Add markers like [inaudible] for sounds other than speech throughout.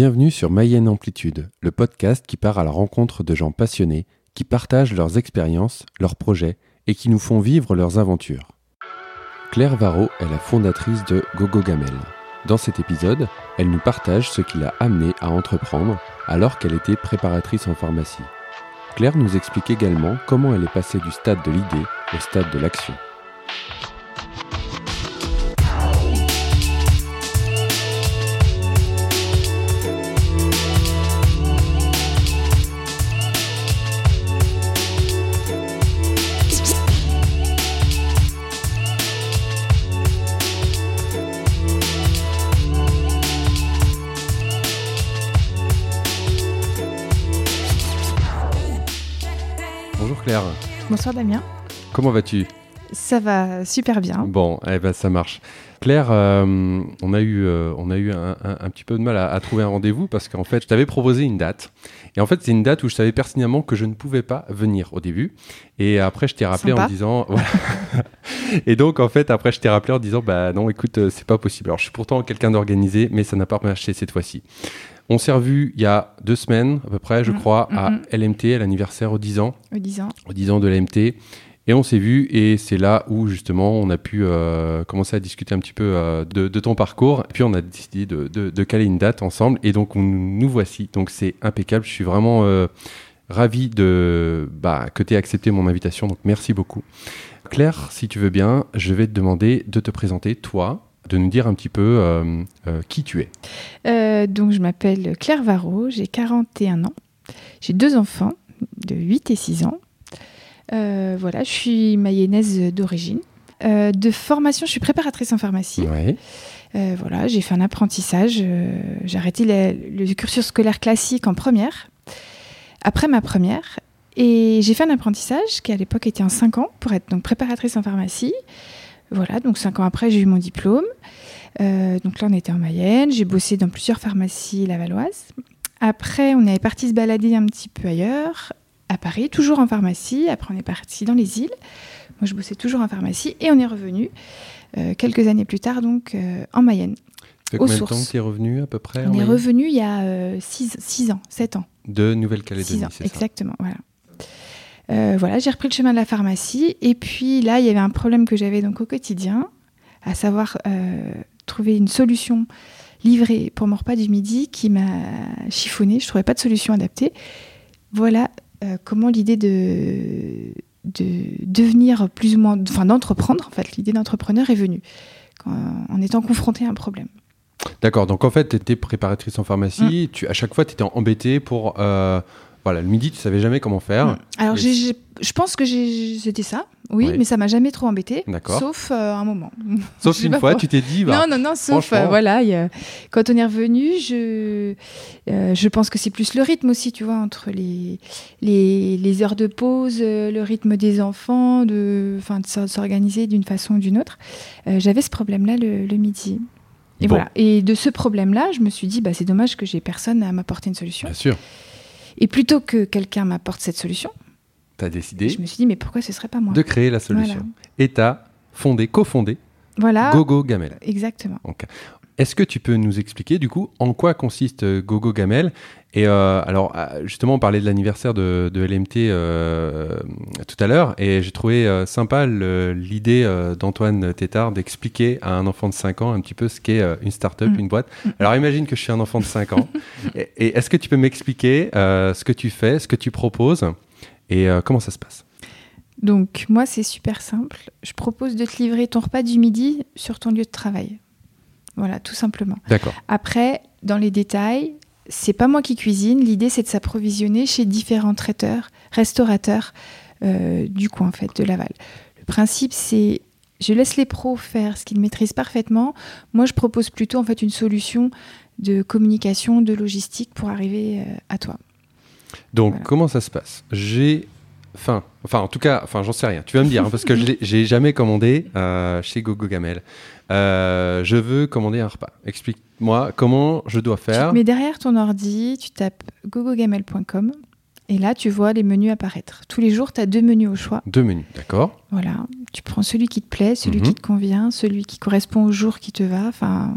Bienvenue sur Mayenne Amplitude, le podcast qui part à la rencontre de gens passionnés, qui partagent leurs expériences, leurs projets et qui nous font vivre leurs aventures. Claire Varro est la fondatrice de Gogo Gamel. Dans cet épisode, elle nous partage ce qui l'a amenée à entreprendre alors qu'elle était préparatrice en pharmacie. Claire nous explique également comment elle est passée du stade de l'idée au stade de l'action. Bonsoir Damien. comment vas-tu Ça va super bien. Bon, eh ben ça marche. Claire, euh, on a eu, euh, on a eu un, un- un petit peu de mal à, à trouver un rendez-vous parce qu'en fait, je t'avais proposé une date. Et en fait, c'est une date où je savais pertinemment que je ne pouvais pas venir au début. Et après, je t'ai rappelé en disant. [laughs] voilà. et donc, en fait, après, je t'ai rappelé en disant Bah non, écoute, euh, c'est pas possible. Alors, je suis pourtant quelqu'un d'organisé, mais ça n'a pas marché cette fois-ci. On s'est revu il y a deux semaines, à peu près, je Mhm, crois, à mhm. LMT, à l'anniversaire aux 10 ans aux 10 ans. aux 10 ans de l'AMT. Et on s'est vu et c'est là où justement on a pu euh, commencer à discuter un petit peu euh, de, de ton parcours. Et puis on a décidé de, de- de caler une date ensemble et donc on- nous voici. Donc c'est impeccable. Je suis vraiment euh, ravi de bah, que tu aies accepté mon invitation. Donc merci beaucoup. Claire, si tu veux bien, je vais te demander de te présenter toi, de nous dire un petit peu euh, euh, qui tu es. Euh, donc je m'appelle Claire Varro, j'ai 41 ans. J'ai deux enfants de 8 et 6 ans. Voilà, je suis mayonnaise d'origine. De formation, je suis préparatrice en pharmacie. Ouais. Voilà, j'ai fait un apprentissage. j'ai arrêté la- le cursus scolaire classique en première, après ma première. Et j'ai fait un apprentissage qui à l'époque était en 5 ans pour être donc préparatrice en pharmacie. Voilà, donc 5 ans après, j'ai eu mon diplôme. Euh, donc là, on était en Mayenne. J'ai bossé dans plusieurs pharmacies lavalloises. Après, on est parti se balader un petit peu ailleurs, à Paris, toujours en pharmacie. Après, on est parti dans les îles. Moi, je bossais toujours en pharmacie. Et on est revenu euh, quelques années plus tard, donc euh, en Mayenne. Ça fait Aux combien de temps que tu es revenu à peu près On est revenu il y a 6 ans, 7 ans. De 6 Nouvelle-Calédonie, c'est ça? exactement. Voilà. Euh, voilà, j'ai repris le chemin de la pharmacie. Et puis là, il y avait un problème que j'avais donc au quotidien, à savoir euh, trouver une solution livrée pour mon repas du midi qui m'a chiffonné. Je ne trouvais pas de solution adaptée. Voilà euh, comment l'idée de, de devenir plus ou moins, enfin d'entreprendre, en fait, l'idée d'entrepreneur est venue quand- en étant confronté à un problème. D'accord, donc en fait, tu étais préparatrice en pharmacie, tu, à chaque fois, tu étais embêtée pour... voilà, le midi, tu savais jamais comment faire. Mm. Alors, je pense que j'ai- c'était ça, oui, Oui. mais ça m'a jamais trop embêté, sauf euh, un moment. Sauf [laughs] une fois, tu t'es dit, bah, non, non, non, sauf euh, voilà, il y a- quand on est revenu, je, euh, je pense que c'est plus le rythme aussi, tu vois, entre les, les, les heures de pause, le rythme des enfants, de, enfin, de s'or- s'organiser d'une façon ou d'une autre. J'avais ce problème-là le, le midi. Et Bon. voilà. Et de ce problème-là, je me suis dit, bah, c'est dommage que j'ai personne à m'apporter une solution. bien sûr, Et plutôt que quelqu'un m'apporte cette solution, as décidé je me suis dit, mais pourquoi ce serait pas moi de créer la solution. Voilà. Et tu as fondé, cofondé Voilà, Gogo Gamel. exactement. Est-ce que tu peux nous expliquer du coup en quoi consiste euh, Gogo Gamel? Et euh, alors euh, justement, on parlait de l'anniversaire de, de LMT euh, tout à l'heure, et j'ai trouvé euh, sympa l'idée d'Antoine Tétard d'expliquer à un enfant de 5 ans un petit peu ce qu'est une start-up, Mm. une boîte. Alors imagine que je suis un enfant de 5 ans, [laughs] et, et est-ce que tu peux m'expliquer ce que tu fais, ce que tu proposes, et comment ça se passe? Donc, moi, c'est super simple. Je propose de te livrer ton repas du midi sur ton lieu de travail. Voilà, tout simplement. D'accord. Après, dans les détails, c'est pas moi qui cuisine. L'idée, c'est de s'approvisionner chez différents traiteurs, restaurateurs euh, du coin, en fait, de Laval. Le principe, c'est je laisse les pros faire ce qu'ils maîtrisent parfaitement. Moi, je propose plutôt, en fait, une solution de communication, de logistique pour arriver euh, à toi. Donc, Voilà. comment ça se passe? J'ai faim. Enfin, en tout cas, enfin, j'en sais rien. Tu vas me dire, hein, parce que j'ai jamais commandé euh, chez Gogo Gamel. Je veux commander un repas. Explique-moi comment je dois Tu faire. mets derrière ton ordi, tu tapes gogogamel.com et là, tu vois les menus apparaître. Tous les jours, tu as deux menus au choix. Deux menus, d'accord Voilà, tu prends celui qui te plaît, celui Mhm. qui te convient, celui qui correspond au jour qui te va, enfin,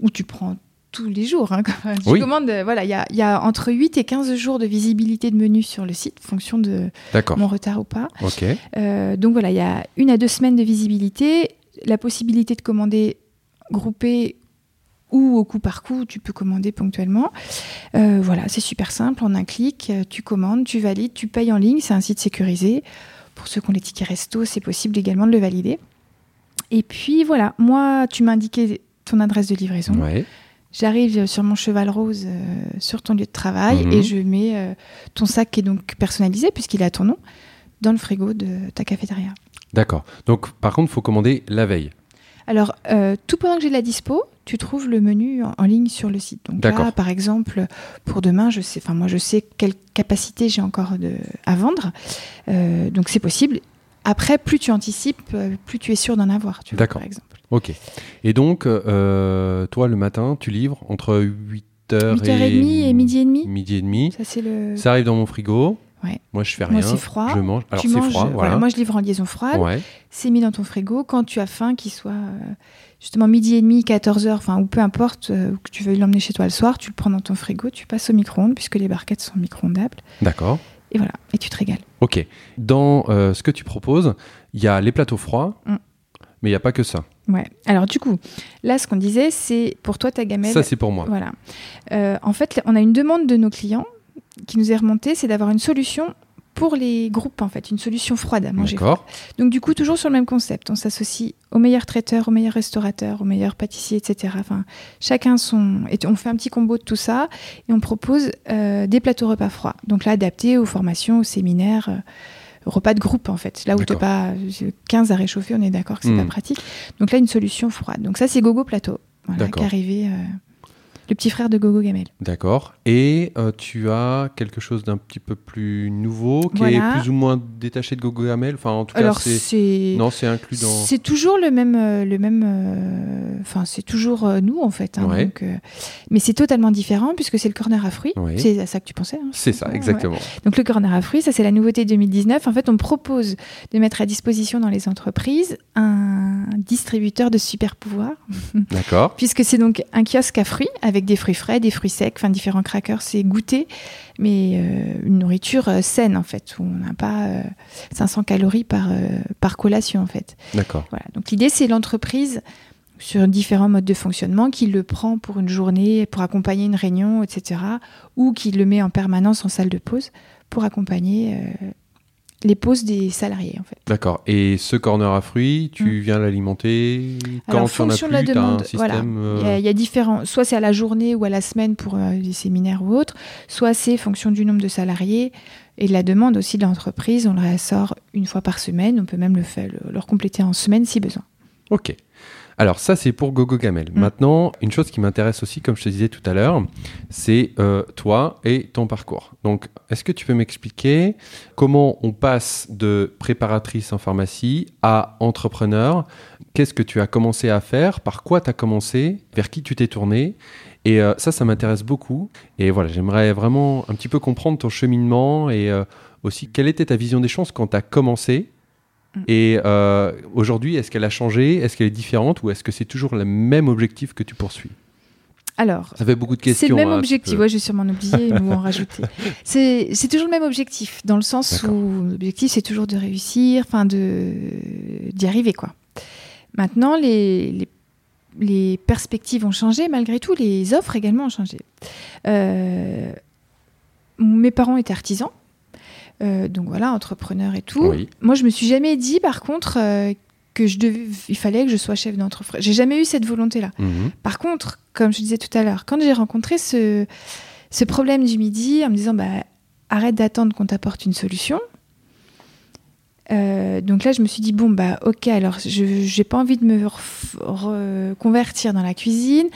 ou tu prends tous les jours. Hein, [laughs] quand même. Je Oui. commande, euh, voilà, il y a, il y a entre 8 et 15 jours de visibilité de menu sur le site, fonction de D'accord. mon retard ou pas. Ok. Euh, donc voilà, il y a une à deux semaines de visibilité, la possibilité de commander groupé ou au coup par coup, tu peux commander ponctuellement. Euh, voilà, c'est super simple, en un clic, euh, tu commandes, tu valides, tu payes en ligne, c'est un site sécurisé. Pour ceux qui ont les tickets resto, c'est possible également de le valider. Et puis voilà, moi, tu m'as indiqué ton adresse de livraison. Ouais. J'arrive sur mon cheval rose euh, sur ton lieu de travail Mhm. et je mets euh, ton sac qui est donc personnalisé puisqu'il à ton nom dans le frigo de ta cafétéria. D'accord. Donc, par contre, il faut commander la veille. Alors, euh, tout pendant que j'ai de la dispo, tu trouves le menu en, en ligne sur le site. Donc là, par exemple, pour demain, je sais, enfin moi, je sais quelle capacité j'ai encore de, à vendre. Euh, donc c'est possible. Après, plus tu anticipes, euh, plus tu es sûr d'en avoir. Tu D'accord. par exemple. Ok. Et donc, euh, toi, le matin, tu livres entre 8h 8h30 et midi et demi. Midi et demi. Ça c'est le. Ça arrive dans mon frigo. Ouais. Moi, je fais Moi, rien. c'est froid. Je mange. Alors, tu c'est manges, froid, voilà. Moi, je livre en liaison froide. Ouais. c'est mis dans ton frigo quand tu as faim, qu'il soit euh, justement midi et demi, 14 heures, enfin, ou peu importe, euh, ou que tu veuilles l'emmener chez toi le soir, tu le prends dans ton frigo, tu passes au micro-ondes, puisque les barquettes sont micro-ondables, D'accord. et voilà, et tu te régales. Ok. Dans euh, ce que tu proposes, il y a les plateaux froids, Mm. mais il n'y a pas que ça. Ouais. Alors, du coup, là, ce qu'on disait, c'est pour toi, ta gamelle. Ça, c'est pour moi. Voilà. Euh, en fait, on a une demande de nos clients qui nous est remontée, c'est d'avoir une solution pour les groupes, en fait, une solution froide à manger. D'accord. Donc du coup, toujours sur le même concept, on s'associe aux meilleurs traiteurs, aux meilleurs restaurateurs, aux meilleurs pâtissiers, etc. Enfin, chacun son... Et on fait un petit combo de tout ça et on propose euh, des plateaux repas froids. Donc là, adaptés aux formations, aux séminaires, euh, repas de groupe en fait. Là où tu D'accord. pas euh, 15 à réchauffer, on est d'accord que c'est Hmm. pas pratique. Donc là, une solution froide. Donc ça, c'est Gogo Plateau. Voilà, D'accord. qui est arrivé, euh, le petit frère de Gogo Gamel. D'accord. Et euh, tu as quelque chose d'un petit peu plus nouveau, qui Voilà. est plus ou moins détaché de Gogo Gamel? Enfin, en tout cas, Alors c'est. c'est... Non, c'est inclus dans. C'est toujours le même, euh, le même. euh, Enfin, c'est toujours nous en fait. hein, Ouais. donc, mais c'est totalement différent puisque c'est le corner à fruits. Ouais. C'est à ça que tu pensais. hein, C'est ça, exactement. ouais. Donc le corner à fruits, ça c'est la nouveauté 2019. En fait, on propose de mettre à disposition dans les entreprises un distributeur de super pouvoirs, D'accord. [laughs] puisque c'est donc un kiosque à fruits avec des fruits frais, des fruits secs, enfin différents crackers, c'est goûter, mais euh, une nourriture euh, saine en fait, où on n'a pas euh, 500 calories par, euh, par collation en fait. D'accord. Voilà. Donc l'idée, c'est l'entreprise sur différents modes de fonctionnement qui le prend pour une journée, pour accompagner une réunion, etc. Ou qui le met en permanence en salle de pause pour accompagner euh, les pauses des salariés, en fait. D'accord. Et ce corner à fruits, tu viens l'alimenter quand. Alors, tu en as fonction plus, de la un demande, voilà. euh, Il y, a, il y a différents, soit c'est à la journée ou à la semaine pour euh, des séminaires ou autres, soit c'est fonction du nombre de salariés et de la demande aussi de l'entreprise. On le ressort une fois par semaine. On peut même le faire, le, le compléter en semaine si besoin. Ok. Alors ça c'est pour Gogo Gamel. Mm. Maintenant, une chose qui m'intéresse aussi, comme je te disais tout à l'heure, c'est euh, toi et ton parcours. Donc, est-ce que tu peux m'expliquer comment on passe de préparatrice en pharmacie à entrepreneur? Qu'est-ce que tu as commencé à faire? Par quoi tu as commencé? Vers qui tu t'es tourné? Et euh, ça, ça m'intéresse beaucoup. Et voilà, j'aimerais vraiment un petit peu comprendre ton cheminement et euh, aussi quelle était ta vision des choses quand tu as commencé Mm. Et euh, aujourd'hui, est-ce qu'elle a changé? Est-ce qu'elle est différente Ou est-ce que c'est toujours le même objectif que tu poursuis? Alors, Ça fait beaucoup de questions. C'est le même hein, objectif. Ouais, je vais sûrement en oublier ou en rajouter. [laughs] C'est c'est toujours le même objectif, dans le sens D'accord. où l'objectif, c'est toujours de réussir, enfin, de d'y arriver, quoi. Maintenant, les, les, les perspectives ont changé, malgré tout, les offres également ont changé. Euh, mes parents étaient artisans, euh, donc voilà, entrepreneurs et tout. Oui. Moi, je me suis jamais dit, par contre, euh, que je devais, il fallait que je sois chef d'entreprise. J'ai jamais eu cette volonté-là. Mhm. Par contre, comme je disais tout à l'heure, quand j'ai rencontré ce, ce problème du midi en me disant bah, arrête d'attendre qu'on t'apporte une solution, euh, donc là je me suis dit bon bah ok alors je n'ai pas envie de me reconvertir dans la cuisine,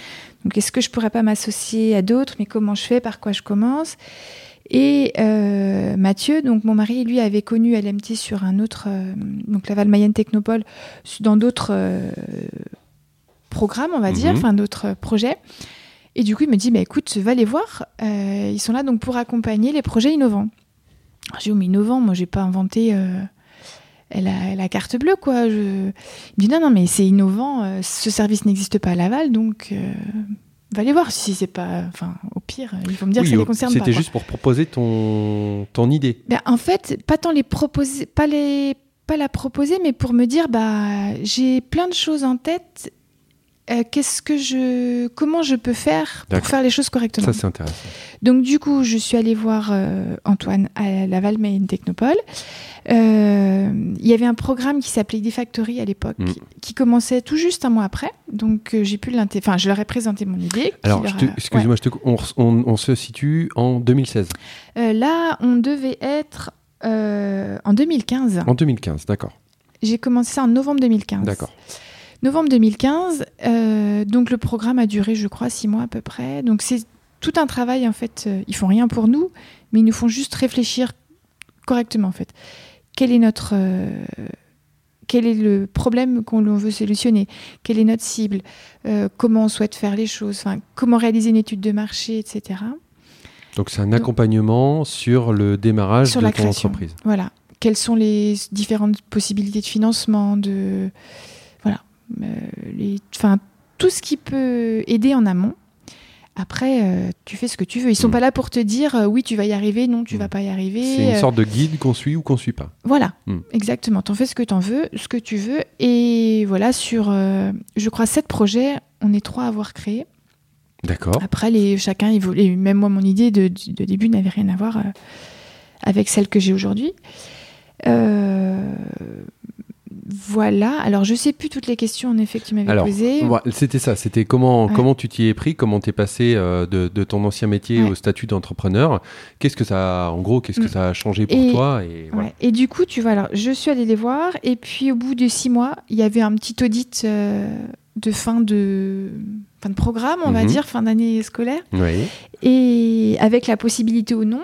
donc est-ce que je pourrais pas m'associer à d'autres, mais comment je fais, par quoi je commence? Et euh, Mathieu, donc mon mari, lui avait connu LMT sur un autre, euh, donc Laval Mayenne Technopole, dans d'autres euh, programmes, on va dire, Mhm. enfin d'autres projets. Et du coup, il me dit, bah, écoute, va les voir. Ils sont là donc pour accompagner les projets innovants. Alors, J'ai dit, oh, mais innovant, moi, j'ai pas inventé la, la carte bleue, quoi. Je... Il me dit, non, non, mais c'est innovant. ce service n'existe pas à Laval, donc va aller voir si c'est pas. Enfin, au pire, ils vont me dire Oui, que ça les concerne pas. C'était juste pour proposer ton, ton idée. Ben, en fait, pas tant les proposer, pas les, pas la proposer, mais pour me dire, bah, j'ai plein de choses en tête. Euh, Qu'est-ce que je, comment je peux faire pour faire les choses correctement Ça, c'est intéressant. Donc du coup, je suis allée voir euh, Antoine à Laval Maine Technopole. Euh, Il y avait un programme qui s'appelait Idea Factory à l'époque, Mm. qui commençait tout juste un mois après. Donc j'ai pu enfin, je leur ai présenté mon idée. Alors, leur excuse-moi, on, on- on se situe en 2016. ouais. Euh, là, on devait être en 2015. En 2015, d'accord. J'ai commencé ça en novembre 2015. D'accord. Novembre 2015. euh, donc le programme a duré, je crois, six mois à peu près. Donc c'est tout un travail en fait. euh, ils font rien pour nous, mais ils nous font juste réfléchir correctement en fait. Quel est notre euh, quel est le problème qu'on veut solutionner? Quelle est notre cible? Euh, Comment on souhaite faire les choses? Enfin, Comment réaliser une étude de marché, etc. Donc, c'est un accompagnement sur le démarrage Sur de la ton création. entreprise. Voilà. Quelles sont les différentes possibilités de financement, de les, enfin tout ce qui peut aider en amont. Après, euh, tu fais ce que tu veux. Ils sont Mm. pas là pour te dire euh, oui, tu vas y arriver, non, tu Mm. vas pas y arriver. C'est une Euh, sorte de guide qu'on suit ou qu'on suit pas. Voilà, Mm. exactement. T'en fais ce que t'en veux, ce que tu veux. Et voilà, sur, euh, je crois, sept projets, on est trois à avoir créé. D'accord. Après, les, chacun évolue. Même moi, mon idée de, de début n'avait rien à voir euh, avec celle que j'ai aujourd'hui. Voilà. Alors, je sais plus toutes les questions, en effet, que tu m'avais Alors, posées. Ouais, C'était ça, c'était comment, Ouais. comment tu t'y es pris, comment t'es passé euh, de, de ton ancien métier Ouais. au statut d'entrepreneur? Qu'est-ce que ça, a- en gros, qu'est-ce que Mm. ça a changé pour Et- toi? Et voilà. Ouais. Et du coup, tu vois, alors, je suis allée les voir. Et puis, au bout de six mois, il y avait un petit audit euh, de fin de, fin de programme, on va Mhm. dire, fin d'année scolaire. Et avec la possibilité ou non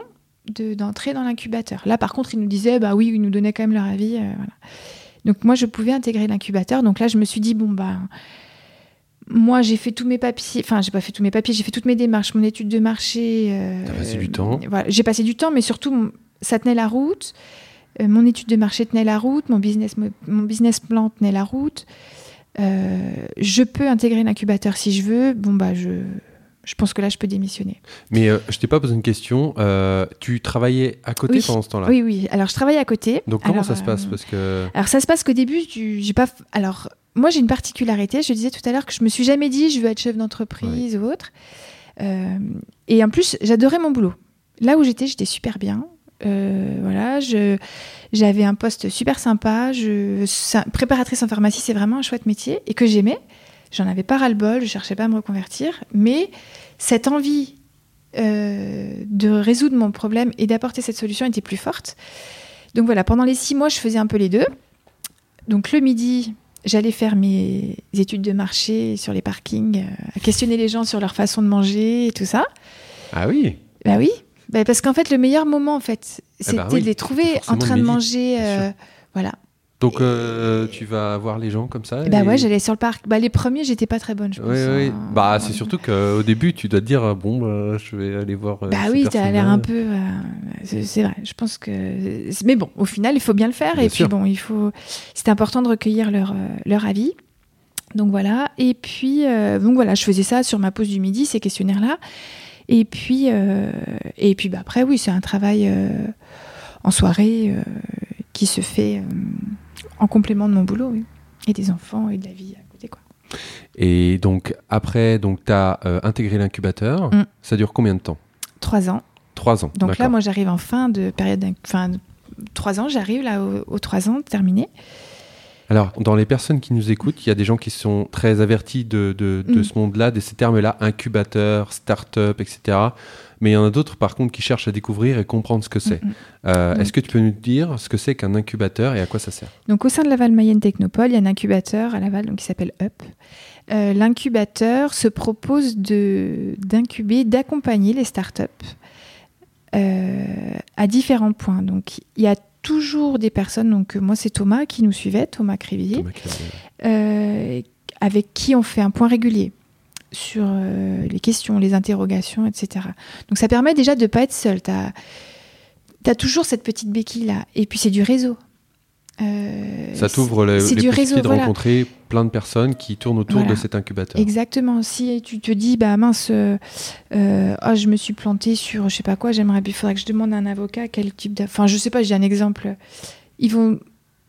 de- d'entrer dans l'incubateur. Là, par contre, ils nous disaient, bah oui, ils nous donnaient quand même leur avis. euh, voilà. Donc moi, je pouvais intégrer l'incubateur. Donc là, je me suis dit, bon, bah, moi, j'ai fait tous mes papiers, enfin, j'ai pas fait tous mes papiers, j'ai fait toutes mes démarches, mon étude de marché. euh, T'as passé du temps. Voilà, j'ai passé du temps, mais surtout, ça tenait la route. Euh, mon étude de marché tenait la route, mon business, mo- mon business plan tenait la route. Euh, je peux intégrer l'incubateur si je veux. Bon, bah, je, je pense que là, je peux démissionner. Mais euh, je t'ai pas posé une question. euh, tu travaillais à côté Oui. pendant ce temps-là? Oui, oui. Alors, je travaille à côté. Donc comment Alors, ça se passe? euh, Parce que Alors, ça se passe qu'au début, j'ai pas. Alors, moi, j'ai une particularité. Je disais tout à l'heure que je me suis jamais dit je veux être chef d'entreprise ou autre. Euh, et en plus, j'adorais mon boulot. Là où j'étais, j'étais super bien. Euh, voilà, j'avais un poste super sympa. Je préparatrice en pharmacie, c'est vraiment un chouette métier et que j'aimais. J'en avais pas ras le bol. Je cherchais pas à me reconvertir, mais cette envie euh, de résoudre mon problème et d'apporter cette solution était plus forte. Donc voilà, pendant les six mois, je faisais un peu les deux. Donc le midi, j'allais faire mes études de marché sur les parkings, euh, questionner les gens sur leur façon de manger et tout ça. ah oui. Bah oui, Bah, parce qu'en fait, le meilleur moment, en fait, c'était bah oui, de les trouver en train de manger. euh, voilà. Donc euh, tu vas voir les gens comme ça Bah et- ouais, j'allais sur le parc. Bah les premiers, j'étais pas très bonne, je pense. Oui, oui. hein. Bah c'est surtout qu'au début tu dois te dire euh, bon bah, je vais aller voir. euh, Bah oui, t'as l'air un peu. euh, c'est vrai. Je pense que. Mais bon, au final, il faut bien le faire. Bien et sûr. puis bon, il faut. C'est important de recueillir leur, euh, leur avis. Donc voilà. Et puis, euh, donc voilà, je faisais ça sur ma pause du midi, ces questionnaires-là. Et puis, euh, et puis bah, après, oui, c'est un travail euh, en soirée euh, qui se fait euh, en complément de mon boulot, oui. Et des enfants et de la vie à côté, quoi. Et donc après donc t'as euh, intégré l'incubateur. Mm. Ça dure combien de temps? Trois ans. Trois ans. Donc là, moi, j'arrive en fin de période. Enfin, trois ans, j'arrive là aux, aux trois ans terminés. Alors, dans les personnes qui nous écoutent, il y a des gens qui sont très avertis de, de, de Mm. ce monde-là, de ces termes-là, incubateur, start-up, etc. Mais il y en a d'autres, par contre, qui cherchent à découvrir et comprendre ce que c'est. Mm, mm. Euh, Mm. Est-ce que tu peux nous dire ce que c'est qu'un incubateur et à quoi ça sert? Donc, au sein de Laval Mayenne Technopole, il y a un incubateur à Laval donc, qui s'appelle UP. Euh, L'incubateur se propose d'incuber, d'accompagner les startups euh, à différents points. Donc, il y a toujours des personnes, donc euh, moi c'est Thomas qui nous suivait, Thomas Crivier, Thomas euh, avec qui on fait un point régulier sur euh, les questions, les interrogations, etc. Donc ça permet déjà de ne pas être seul. Tu as, toujours cette petite béquille là. Et puis c'est du réseau. Euh, Ça t'ouvre les, les possibilités de voilà. rencontrer plein de personnes qui tournent autour Voilà. de cet incubateur. Exactement. Si tu te dis, bah mince, euh, euh, ah, je me suis plantée sur je sais pas quoi, j'aimerais, il faudrait que je demande à un avocat quel type de. Enfin, je sais pas, j'ai un exemple. Ils vont.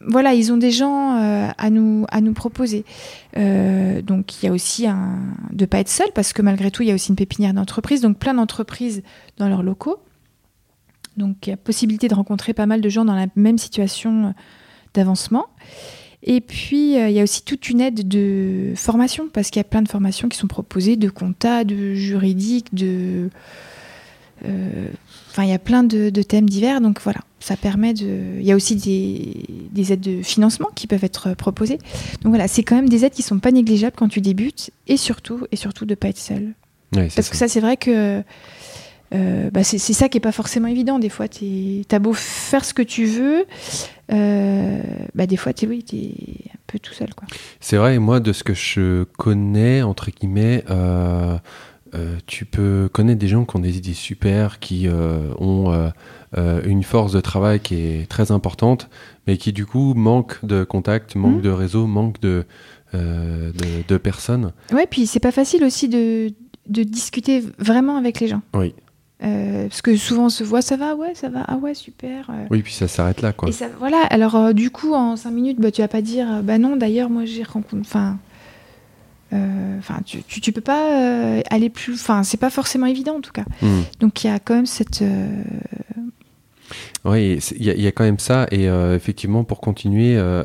Voilà, ils ont des gens euh, à, nous, à nous proposer. Donc, il y a aussi un, de pas être seul, parce que malgré tout, il y a aussi une pépinière d'entreprises, donc plein d'entreprises dans leurs locaux. Donc, il y a possibilité de rencontrer pas mal de gens dans la même situation d'avancement. Et puis, euh, il y a aussi toute une aide de formation, parce qu'il y a plein de formations qui sont proposées, de compta, de juridique, de... euh, Enfin, il y a plein de, de thèmes divers, donc voilà, ça permet de... Il y a aussi des, des aides de financement qui peuvent être proposées. Donc voilà, c'est quand même des aides qui sont pas négligeables quand tu débutes, et surtout, et surtout de pas être seul. Ouais, Parce que ça, c'est vrai que euh, bah, c'est ça qui est pas forcément évident. Des fois, tu as beau faire ce que tu veux, euh, bah, des fois, tu oui, es un peu tout seul. Quoi. C'est vrai, et moi, de ce que je connais, entre guillemets, euh, euh, tu peux connaître des gens qui ont des idées super, qui ont une force de travail qui est très importante, mais qui du coup manquent de contact, manquent Mhm. de réseau, manquent de, de, de personnes. Ouais, puis c'est pas facile aussi de, de discuter vraiment avec les gens. Oui. Euh, parce que souvent on se voit, ça va, ouais, ça va, ah ouais, super. euh. Oui, puis ça s'arrête là, quoi. Et ça, voilà, alors euh, du coup, en cinq minutes, bah, tu vas pas dire, bah non, d'ailleurs, moi j'ai rencontré. Enfin, euh, tu, tu, tu peux pas aller plus. Enfin, c'est pas forcément évident en tout cas. Hmm. Donc il y a quand même cette. Oui, il y, a- il y a quand même ça. Et euh, effectivement, pour continuer, euh,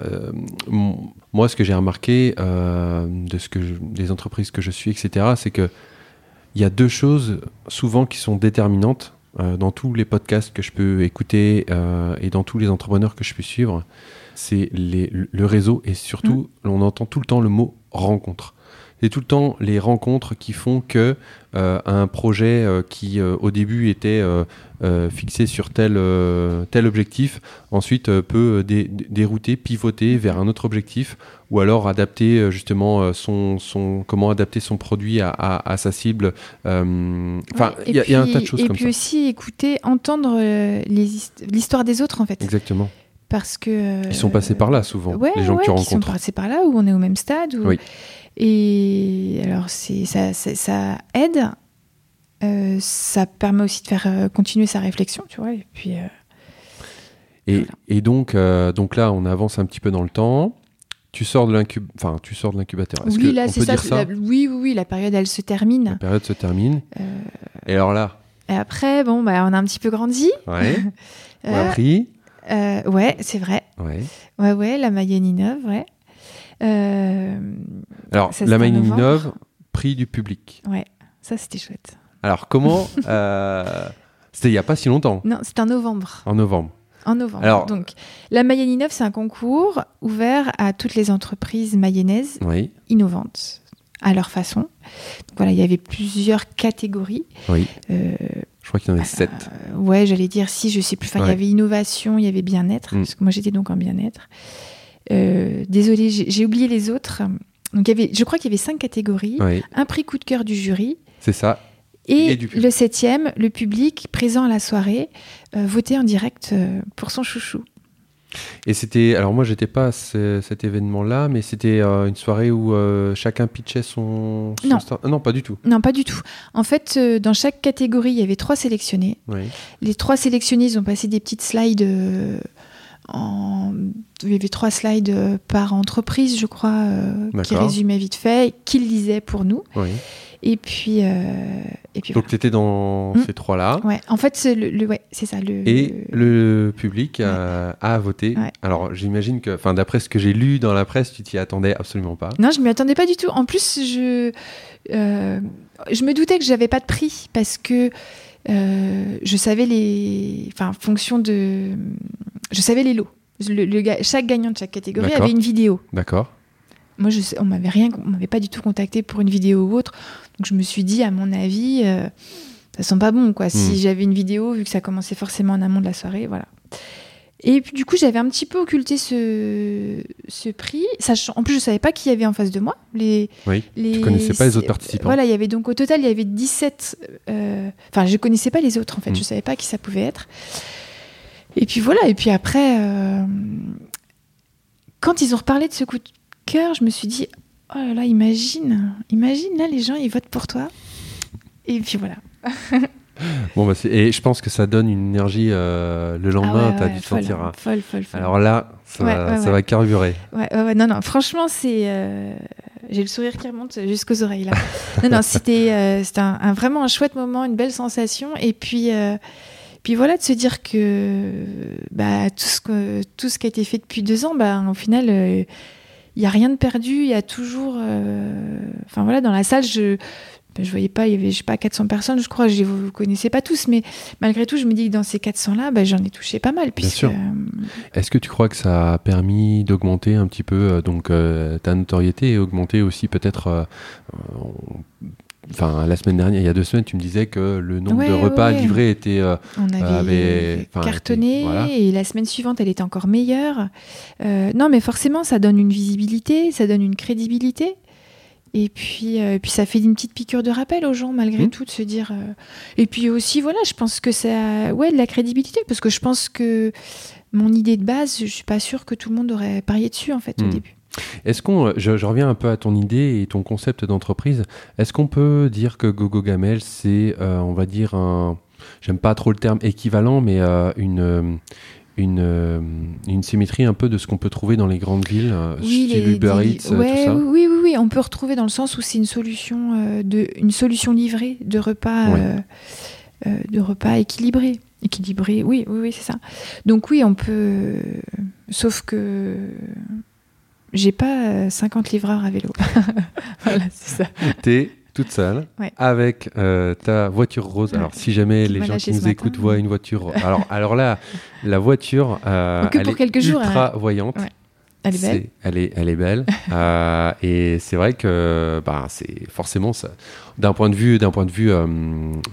moi, ce que j'ai remarqué euh, de ce que je- des entreprises que je suis, etc., c'est que il y a deux choses souvent qui sont déterminantes euh, dans tous les podcasts que je peux écouter euh, et dans tous les entrepreneurs que je peux suivre. C'est le réseau et surtout, on entend tout le temps le mot rencontre. C'est tout le temps les rencontres qui font que euh, un projet euh, qui euh, au début était fixé sur tel, tel objectif, ensuite peut dé- dé- dérouter, pivoter vers un autre objectif, ou alors adapter justement son, son, comment adapter son produit à, à- à sa cible. Enfin, ouais. il y, Et y a un puis- tas de choses Et comme puis ça. aussi écouter, entendre l'histoire des autres en fait. Exactement. Parce que. Ils sont passés par là souvent, Ouais, les gens ouais, que tu qui sont rencontres. passés par là où on est au même stade. où- Oui. Et alors, c'est ça, ça, ça aide. Euh, ça permet aussi de faire euh, continuer sa réflexion, tu vois. Et puis, euh, Et, Voilà. et donc, euh, donc là, on avance un petit peu dans le temps. Tu sors de l'incub, enfin, tu sors de l'incubateur. Est-ce oui, là, c'est ça. la- oui, oui, oui, la période, elle se termine. La période se termine. Euh, Et alors là, Et après, bon, bah, on a un petit peu grandi. ouais, [laughs] on a appris. Euh, ouais, c'est vrai. Ouais. Ouais, ouais, la Mayaninov, ouais. Euh, Alors, la Maïninov, novembre. prix du public. ouais, ça, c'était chouette. Alors, comment [laughs] euh, C'était il n'y a pas si longtemps, Non, c'était en novembre. en novembre. En novembre. Alors- Donc, la Mayaninov, c'est un concours ouvert à toutes les entreprises mayonnaises Oui, innovantes à leur façon. Donc voilà, il y avait plusieurs catégories. oui. Euh, crois qu'il y en a sept. euh, ouais, j'allais dire si, je sais plus. Enfin, il Ouais. y avait innovation, il y avait bien-être, Mm. parce que moi j'étais donc en bien-être. Euh, désolée, j'ai oublié les autres. Donc, il y avait, je crois qu'il y avait cinq catégories. Oui, Un prix coup de cœur du jury. c'est ça. Et, Et du public. le septième, le public présent à la soirée, euh, voté en direct euh, pour son chouchou. Et c'était. Alors, moi, j'étais pas à ce- cet événement-là, mais c'était euh, une soirée où euh, chacun pitchait son. son Non. star- Ah, non, pas du tout. Non, pas du tout. En fait, euh, dans chaque catégorie, il y avait trois sélectionnés. Oui. Les trois sélectionnés, ils ont passé des petites slides. en... Il y avait trois slides par entreprise, je crois, qui résumaient vite fait, qu'ils lisaient pour nous. oui. Et puis, euh, et puis Donc, tu étais dans Mm. ces trois-là. voilà. Ouais. En fait, c'est le, le- ouais, c'est ça. Le, Et le public a, a voté. Ouais. Alors, j'imagine que, enfin, d'après ce que j'ai lu dans la presse, tu t'y attendais absolument pas. Non, je m'y attendais pas du tout. En plus, je, euh, je me doutais que j'avais pas de prix parce que euh, je savais les, enfin, en fonction de, je savais les lots. Le, le chaque gagnant de chaque catégorie avait une vidéo. D'accord. Moi, je on m'avait rien, on m'avait pas du tout contacté pour une vidéo ou autre. Donc, je me suis dit, à mon avis, euh, ça sent pas bon, quoi. Hmm. Si j'avais une vidéo, vu que ça commençait forcément en amont de la soirée, voilà. Et puis, du coup, j'avais un petit peu occulté ce, ce prix. Sachant, en plus, je savais pas qui y avait en face de moi. Les, Oui. les, Tu connaissais pas les autres participants. Voilà, il y avait donc au total, il y avait 17. euh, Enfin, je connaissais pas les autres, en fait. Mm. Je savais pas qui ça pouvait être. Et puis voilà, et puis après. euh, quand ils ont reparlé de ce coup de cœur, je me suis dit, oh là là, imagine, imagine, là, les gens, ils votent pour toi. Et puis voilà. [laughs] Bon, bah, et je pense que ça donne une énergie euh, le lendemain, Ah ouais, tu as ouais, dû te folle, sentir. euh, folle, folle, folle. Alors là, ça, Ouais, va, ça carburer. Ouais, non, non, franchement, c'est. euh, J'ai le sourire qui remonte jusqu'aux oreilles là. [laughs] non, non, c'était euh, c'était un, un- vraiment un chouette moment, une belle sensation. Et puis, puis voilà, de se dire que bah, tout, ce que, tout ce qui a été fait depuis deux ans, bah, au final, il n'y a rien de perdu. Il y a toujours. euh, Enfin voilà, dans la salle, je. ben, Je voyais pas, il y avait, je sais pas, 400 personnes, je crois, je les vous connaissais pas tous, mais malgré tout, je me dis que dans ces 400-là, ben, j'en ai touché pas mal. Puisque, sûr. euh, Est-ce que tu crois que ça a permis d'augmenter un petit peu euh, donc euh, ta notoriété et augmenter aussi peut-être euh, Enfin, la semaine dernière, il y a deux semaines, tu me disais que le nombre Ouais, de repas ouais. livrés était. euh, On avait, avait- enfin, cartonné était- voilà. et la semaine suivante, elle était encore meilleure. Euh, non, mais forcément, ça donne une visibilité, ça donne une crédibilité. Et puis, euh, puis ça fait une petite piqûre de rappel aux gens, malgré Mhm. tout, de se dire. euh, Et puis aussi, voilà, je pense que ça. Ouais, de la crédibilité, parce que je pense que mon idée de base, je suis pas sûre que tout le monde aurait parié dessus, en fait, au Mhm. début. Est-ce qu'on, euh, je, je reviens un peu à ton idée et ton concept d'entreprise. Est-ce qu'on peut dire que Gogo Gamel, c'est, euh, on va dire un, j'aime pas trop le terme équivalent, mais euh, une une, une symétrie un peu de ce qu'on peut trouver dans les grandes villes, euh, style les- Uber Eats, ouais, tout ça? Oui, oui, oui, oui, on peut retrouver dans le sens où c'est une solution euh, de une solution livrée de repas Ouais. de repas équilibrés. Équilibré, oui, oui, oui, c'est ça. Donc oui, on peut. Sauf que j'ai pas euh, 50 livreurs à vélo. [laughs] voilà, c'est ça. T'es toute seule Ouais. avec euh, ta voiture rose. Ouais. Alors, si jamais les gens qui nous écoutent voient une voiture, alors, alors là, la voiture, euh, [laughs] Que elle pour est quelques jours, ultra voyante. Ouais. Elle est belle. Elle est, elle est belle. [laughs] Euh, et c'est vrai que bah, c'est forcément ça. D'un point de vue, d'un point de vue, euh,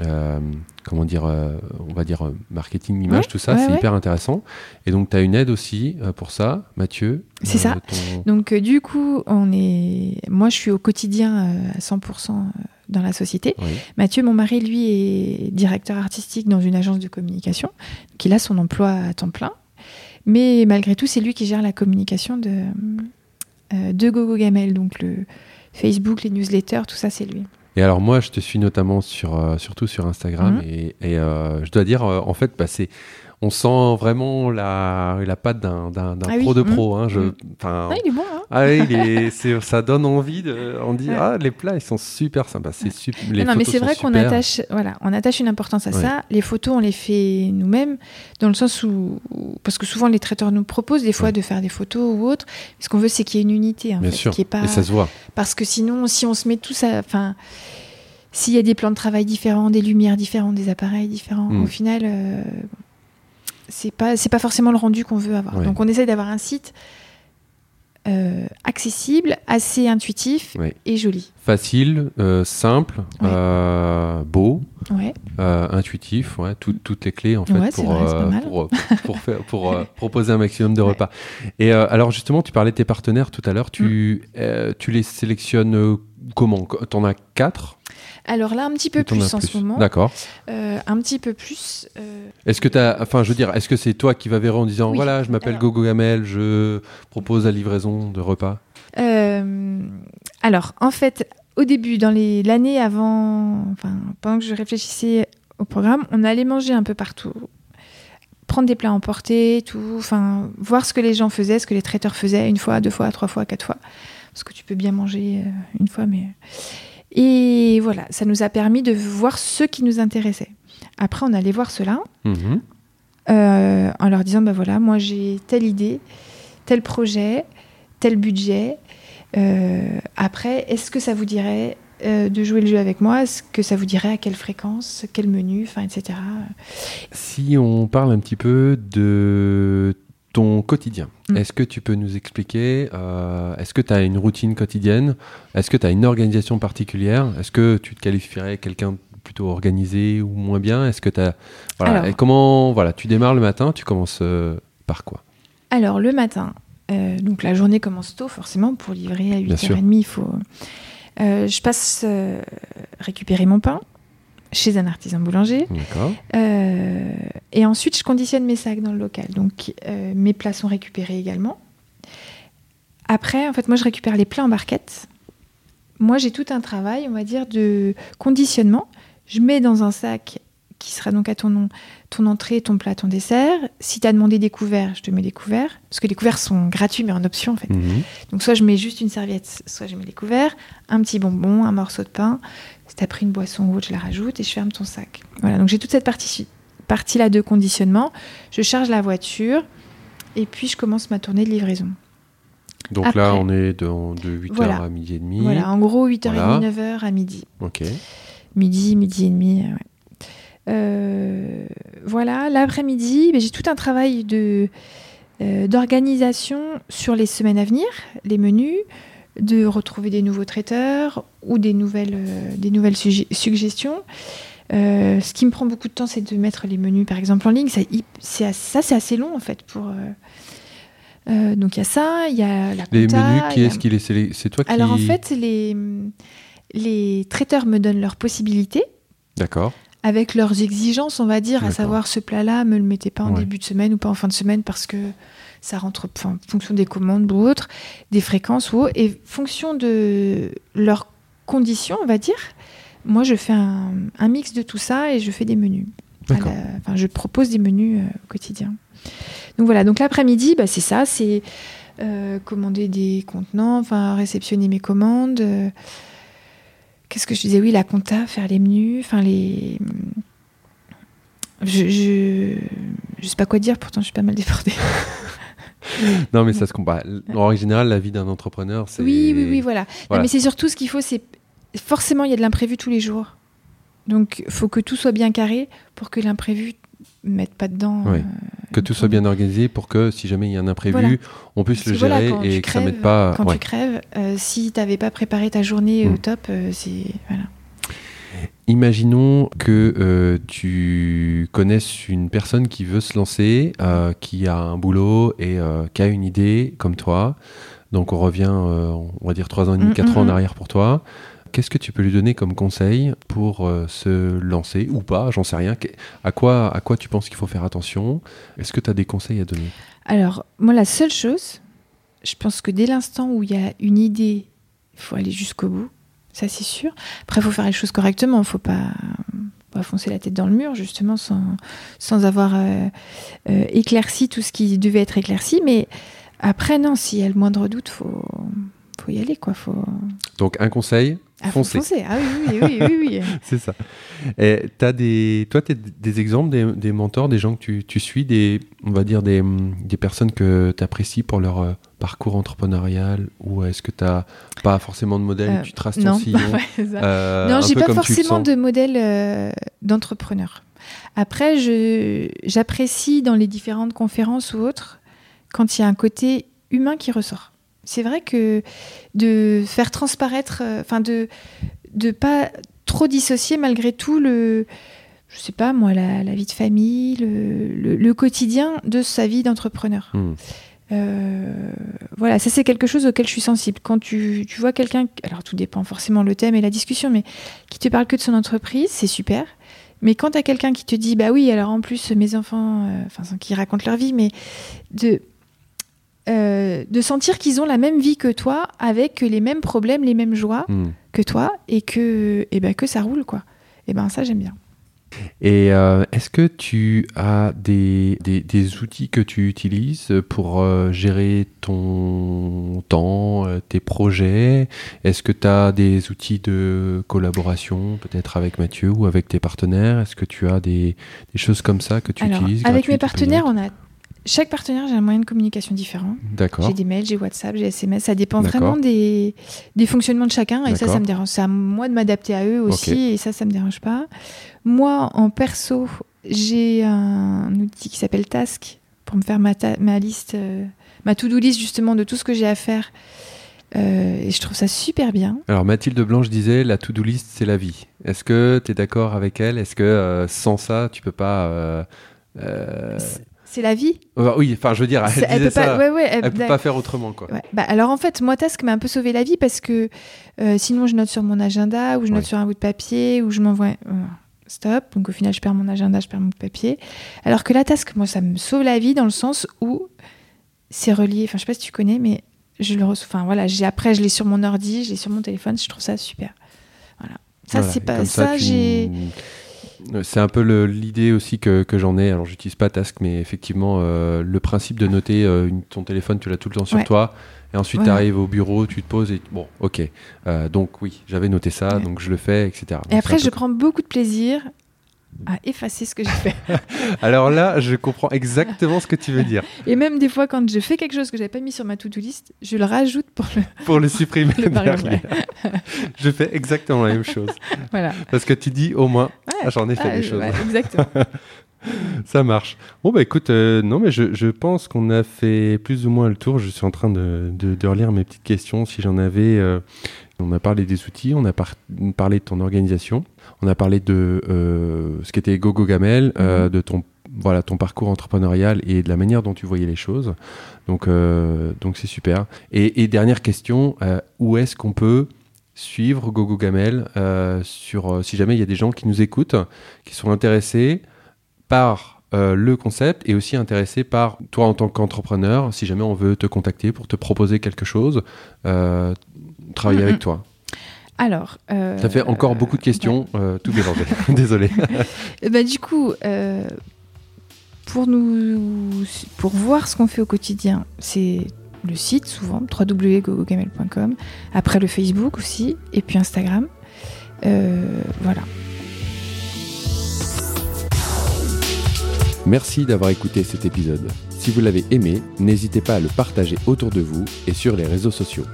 euh, comment dire, on va dire marketing, image, Ouais, tout ça, ouais, c'est ouais. hyper intéressant. Et donc, tu as une aide aussi pour ça, Mathieu. C'est ça. ton- Donc du coup, on est. Moi, je suis au quotidien à 100% dans la société. Oui. Mathieu, mon mari, lui, est directeur artistique dans une agence de communication, qui a son emploi à temps plein. Mais malgré tout, c'est lui qui gère la communication de, euh, de Gogo Gamel. Donc le Facebook, les newsletters, tout ça, c'est lui. Et alors moi, je te suis notamment sur, euh, surtout sur Instagram, et, et, euh, je dois dire, euh, en fait, bah, c'est, on sent vraiment la, la patte d'un, d'un, d'un Ah pro oui, de mhm. pro. Hein, je, enfin, Ah, il est bon, hein Ah il est- c'est- ça donne envie de, on dit Ouais. ah les plats ils sont super sympas, c'est super. Les non, non, mais c'est vrai qu'on attache, voilà, on attache une importance à Ouais. ça. Les photos, on les fait nous-mêmes, dans le sens où, parce que souvent les traiteurs nous proposent des fois Ouais. de faire des photos ou autre. Ce qu'on veut, c'est qu'il y ait une unité, en Bien fait, sûr. pas, Et ça se voit. parce que sinon, si on se met tous à, enfin, s'il y a des plans de travail différents, des lumières différentes, des appareils différents, Mm. au final, euh, c'est pas, c'est pas forcément le rendu qu'on veut avoir. Ouais. Donc, on essaie d'avoir un site euh, accessible, assez intuitif Ouais. et joli. Facile, euh, simple, Ouais. euh, beau, intuitif, tout- toutes les clés en fait pour, vrai, pour, pour, faire, pour [laughs] proposer un maximum de repas. Et alors justement, tu parlais de tes partenaires tout à l'heure. Tu, Mm. tu les sélectionnes comment? T'en as quatre? Alors là, un petit peu plus as en ce moment. D'accord. Euh, un petit peu plus. euh, Est-ce que t'as, enfin, je veux dire, est-ce que c'est toi qui vas vers en disant, Oui. voilà, je m'appelle Alors- Gogo Gamel, je propose la livraison de repas? euh, alors, en fait, au début, dans les- l'année avant, enfin, pendant que je réfléchissais au programme, on allait manger un peu partout. Prendre des plats emportés, tout. Enfin, voir ce que les gens faisaient, ce que les traiteurs faisaient, une fois, deux fois, trois fois, quatre fois. Parce que tu peux bien manger une fois, mais. Et voilà, ça nous a permis de voir ce qui nous intéressait. Après, on allait voir cela. Mhm. euh, en leur disant bah voilà moi j'ai telle idée tel projet tel budget Euh, après est-ce que ça vous dirait euh, de jouer le jeu avec moi? Est-ce que ça vous dirait à quelle fréquence quel menu enfin etc Si on parle un petit peu de ton quotidien, Mm. est-ce que tu peux nous expliquer, euh, est-ce que tu as une routine quotidienne? Est-ce que tu as une organisation particulière? Est-ce que tu te qualifierais quelqu'un plutôt organisé ou moins bien? Est-ce que tu as... Voilà, Alors. et comment... Voilà, tu démarres le matin, tu commences euh, par quoi? Alors le matin euh, donc la journée commence tôt forcément pour livrer à Bien sûr. 8h30 il faut je passe récupérer mon pain chez un artisan boulanger. Euh, et ensuite, je conditionne mes sacs dans le local. Donc, euh, mes plats sont récupérés également. Après, en fait, moi, je récupère les plats en barquette. Moi, j'ai tout un travail, on va dire, de conditionnement. Je mets dans un sac qui sera donc à ton nom, ton entrée, ton plat, ton dessert. Si tu as demandé des couverts, je te mets des couverts. Parce que les couverts sont gratuits, mais en option, en fait. Mhm. Donc, soit je mets juste une serviette, soit je mets des couverts, un petit bonbon, un morceau de pain. Si tu as pris une boisson ou autre, je la rajoute et je ferme ton sac. Voilà, donc j'ai toute cette partie, partie-là de conditionnement. Je charge la voiture et puis je commence ma tournée de livraison. Donc Après. là, on est de, de 8h Voilà. à midi et demi. Voilà, en gros, 8h30, Voilà. 9h à midi. Ok. Midi, midi et demi. euh, ouais. Euh, voilà, l'après-midi, ben, j'ai tout un travail de euh, d'organisation sur les semaines à venir, les menus, de retrouver des nouveaux traiteurs ou des nouvelles, euh, des nouvelles sugge- suggestions. Euh, ce qui me prend beaucoup de temps, c'est de mettre les menus, par exemple, en ligne. Ça, c'est assez long, en fait. Pour, euh, donc, il y a ça, il y a la Les compta, menus, qui est-ce qui les C'est toi qui. Alors, en fait, les, les traiteurs me donnent leurs possibilités D'accord. Avec leurs exigences, on va dire, à savoir ce plat-là, me le mettez pas en Ouais. début de semaine ou pas en fin de semaine parce que ça rentre en fonction des commandes ou autres, des fréquences ou autres, et fonction de leurs conditions, on va dire, moi je fais un, un mix de tout ça et je fais des menus. La- enfin, je propose des menus euh, au quotidien. Donc voilà, donc l'après-midi, bah, c'est ça, c'est euh, commander des contenants, enfin réceptionner mes commandes. euh, Qu'est-ce que je disais Oui, la compta, faire les menus, enfin les. Je, je, je sais pas quoi dire, pourtant je suis pas mal débordée. [laughs] Non, mais ça se combat. En règle générale, la vie d'un entrepreneur, c'est. Oui, oui, oui, voilà. Non, Voilà. mais c'est surtout ce qu'il faut, c'est forcément il y a de l'imprévu tous les jours. Donc il faut que tout soit bien carré pour que l'imprévu ne mette pas dedans. Ouais. euh, Que tout soit bien organisé pour que si jamais il y a un imprévu, Voilà. on puisse Parce le voilà, gérer et que ça crèves- mette pas. Quand ouais. tu crèves, euh, si tu n'avais pas préparé ta journée au Mm. top, euh, c'est. Voilà. Imaginons que tu connaisses une personne qui veut se lancer, qui a un boulot et qui a une idée comme toi. Donc on revient, on va dire trois ans et demi, Mm, quatre mm, ans en arrière pour toi. Qu'est-ce que tu peux lui donner comme conseil pour euh, se lancer ou pas? J'en sais rien. À quoi, à quoi tu penses qu'il faut faire attention? Est-ce que tu as des conseils à donner? Alors, moi, la seule chose, je pense que dès l'instant où il y a une idée, il faut aller jusqu'au bout. Ça, c'est sûr. Après, il faut faire les choses correctement. Il ne faut pas, pas foncer la tête dans le mur, justement, sans, sans avoir euh, euh, éclairci tout ce qui devait être éclairci. Mais après, non, s'il y a le moindre doute, il faut, faut y aller. Quoi. Faut... Donc un conseil, Ah, foncer. Ah oui, oui, oui, oui, oui. [laughs] c'est ça. Et des, toi, tu des exemples, des, des mentors, des gens que tu, tu suis, des, on va dire des, des personnes que tu apprécies pour leur euh, parcours entrepreneurial Ou est-ce que tu n'as pas forcément de modèle Euh, Tu traces ton [laughs] non, sillon euh, non, j'ai pas forcément de modèle euh, d'entrepreneur. Après, j'apprécie dans les différentes conférences ou autres quand il y a un côté humain qui ressort. C'est vrai que de faire transparaître, euh, enfin de de pas trop dissocier malgré tout le je sais pas moi la, la vie de famille, le, le- le quotidien de sa vie d'entrepreneur. Hmm. Euh, voilà, ça c'est quelque chose auquel je suis sensible. Quand tu, tu vois quelqu'un, alors tout dépend forcément le thème et la discussion, mais qui te parle que de son entreprise, c'est super. Mais quand tu as quelqu'un qui te dit, bah oui, alors en plus mes enfants, euh, enfin qu'ils racontent leur vie, mais de, euh, de sentir qu'ils ont la même vie que toi, avec les mêmes problèmes, les mêmes joies Hmm. que toi, et que, et ben, que ça roule, quoi. Et ben ça j'aime bien. Et euh, est-ce que tu as des, des, des outils que tu utilises pour euh, gérer ton temps, euh, tes projets? Est-ce que tu as des outils de collaboration, peut-être avec Mathieu ou avec tes partenaires? Est-ce que tu as des, des choses comme ça que tu alors, utilises avec mes partenaires, on a chaque partenaire, j'ai un moyen de communication différent. D'accord. J'ai des mails, j'ai WhatsApp, j'ai SMS. Ça dépend vraiment des, des fonctionnements de chacun. Et ça, ça me dérange. C'est à moi de m'adapter à eux aussi. Et ça, ça me dérange pas. Moi, en perso, j'ai un outil qui s'appelle Task pour me faire ma, ta- ma liste, euh, ma to-do list justement de tout ce que j'ai à faire. Euh, et je trouve ça super bien. Alors Mathilde Blanche disait la to-do list c'est la vie. Est-ce que tu es d'accord avec elle? Est-ce que euh, sans ça tu peux pas euh, euh, C'est la vie. Oui, enfin je veux dire, elle, C'est- disait peut ça. pas. Ouais, ouais, elle peut pas faire autrement quoi. Ouais. Bah, alors en fait, moi, Task m'a un peu sauvé la vie parce que euh, sinon, je note sur mon agenda ou je note sur un bout de papier ou je m'envoie. euh, stop. Donc au final, je perds mon agenda, je perds mon bout de papier. Alors que la Task, moi, ça me sauve la vie dans le sens où c'est relié. Enfin, je sais pas si tu connais, mais je le reçois. Enfin voilà, j'ai après je l'ai sur mon ordi, je l'ai sur mon téléphone, je trouve ça super. Voilà. Ça Voilà, c'est pas ça, j'ai C'est un peu l'idée aussi que, que j'en ai. Alors, j'utilise pas Task, mais effectivement, euh, le principe de noter euh, une- ton téléphone, tu l'as tout le temps sur Ouais. toi. Et ensuite, tu arrives au bureau, tu te poses et bon, ok. Euh, donc, oui, j'avais noté ça, Ouais. donc je le fais, etc. Et après je peu- prends beaucoup de plaisir à effacer ce que j'ai fait. [laughs] Alors là, je comprends exactement ce que tu veux dire. Et même des fois quand je fais quelque chose que j'avais pas mis sur ma to-do list, je le rajoute pour le [laughs] Pour le supprimer [laughs] Le barrer, derrière. je fais exactement la même chose. voilà. Parce que tu dis au moins, Ouais. ah, j'en ai fait Ah, des choses. ouais, exactement. Ça marche. Bon, bah écoute, euh, non, mais je, je pense qu'on a fait plus ou moins le tour. Je suis en train de, de, de relire mes petites questions si j'en avais. euh, on a parlé des outils, on a par- parlé de ton organisation, on a parlé de euh, ce qu'était Gogo Gamel, euh, Mhm. de ton, voilà, ton parcours entrepreneurial et de la manière dont tu voyais les choses. Donc, euh, donc c'est super. Et, et dernière question, où est-ce qu'on peut suivre Gogo Gamel sur, si jamais il y a des gens qui nous écoutent, qui sont intéressés par euh, le concept et aussi intéressés par toi en tant qu'entrepreneur, si jamais on veut te contacter pour te proposer quelque chose, euh, travailler avec toi. [laughs] Alors, euh, Ça fait encore beaucoup de questions, euh, tout mélangé. [laughs] Désolé. [laughs] Ben, du coup, euh, pour, nous, pour voir ce qu'on fait au quotidien, c'est le site souvent, www.gogogamel.com. Après le Facebook aussi, et puis Instagram. Euh, voilà. Merci d'avoir écouté cet épisode. Si vous l'avez aimé, n'hésitez pas à le partager autour de vous et sur les réseaux sociaux.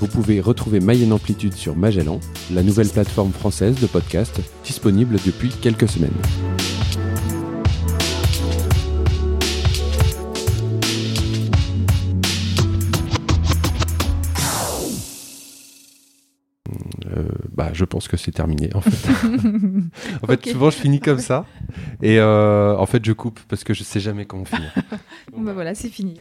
Vous pouvez retrouver Mayenne Amplitude sur Magellan, la nouvelle plateforme française de podcast disponible depuis quelques semaines. Euh, bah, je pense que c'est terminé en fait. [laughs] En fait, souvent je finis comme ça et euh, en fait je coupe parce que je sais jamais comment finir. [laughs] Bon, bah voilà, c'est fini.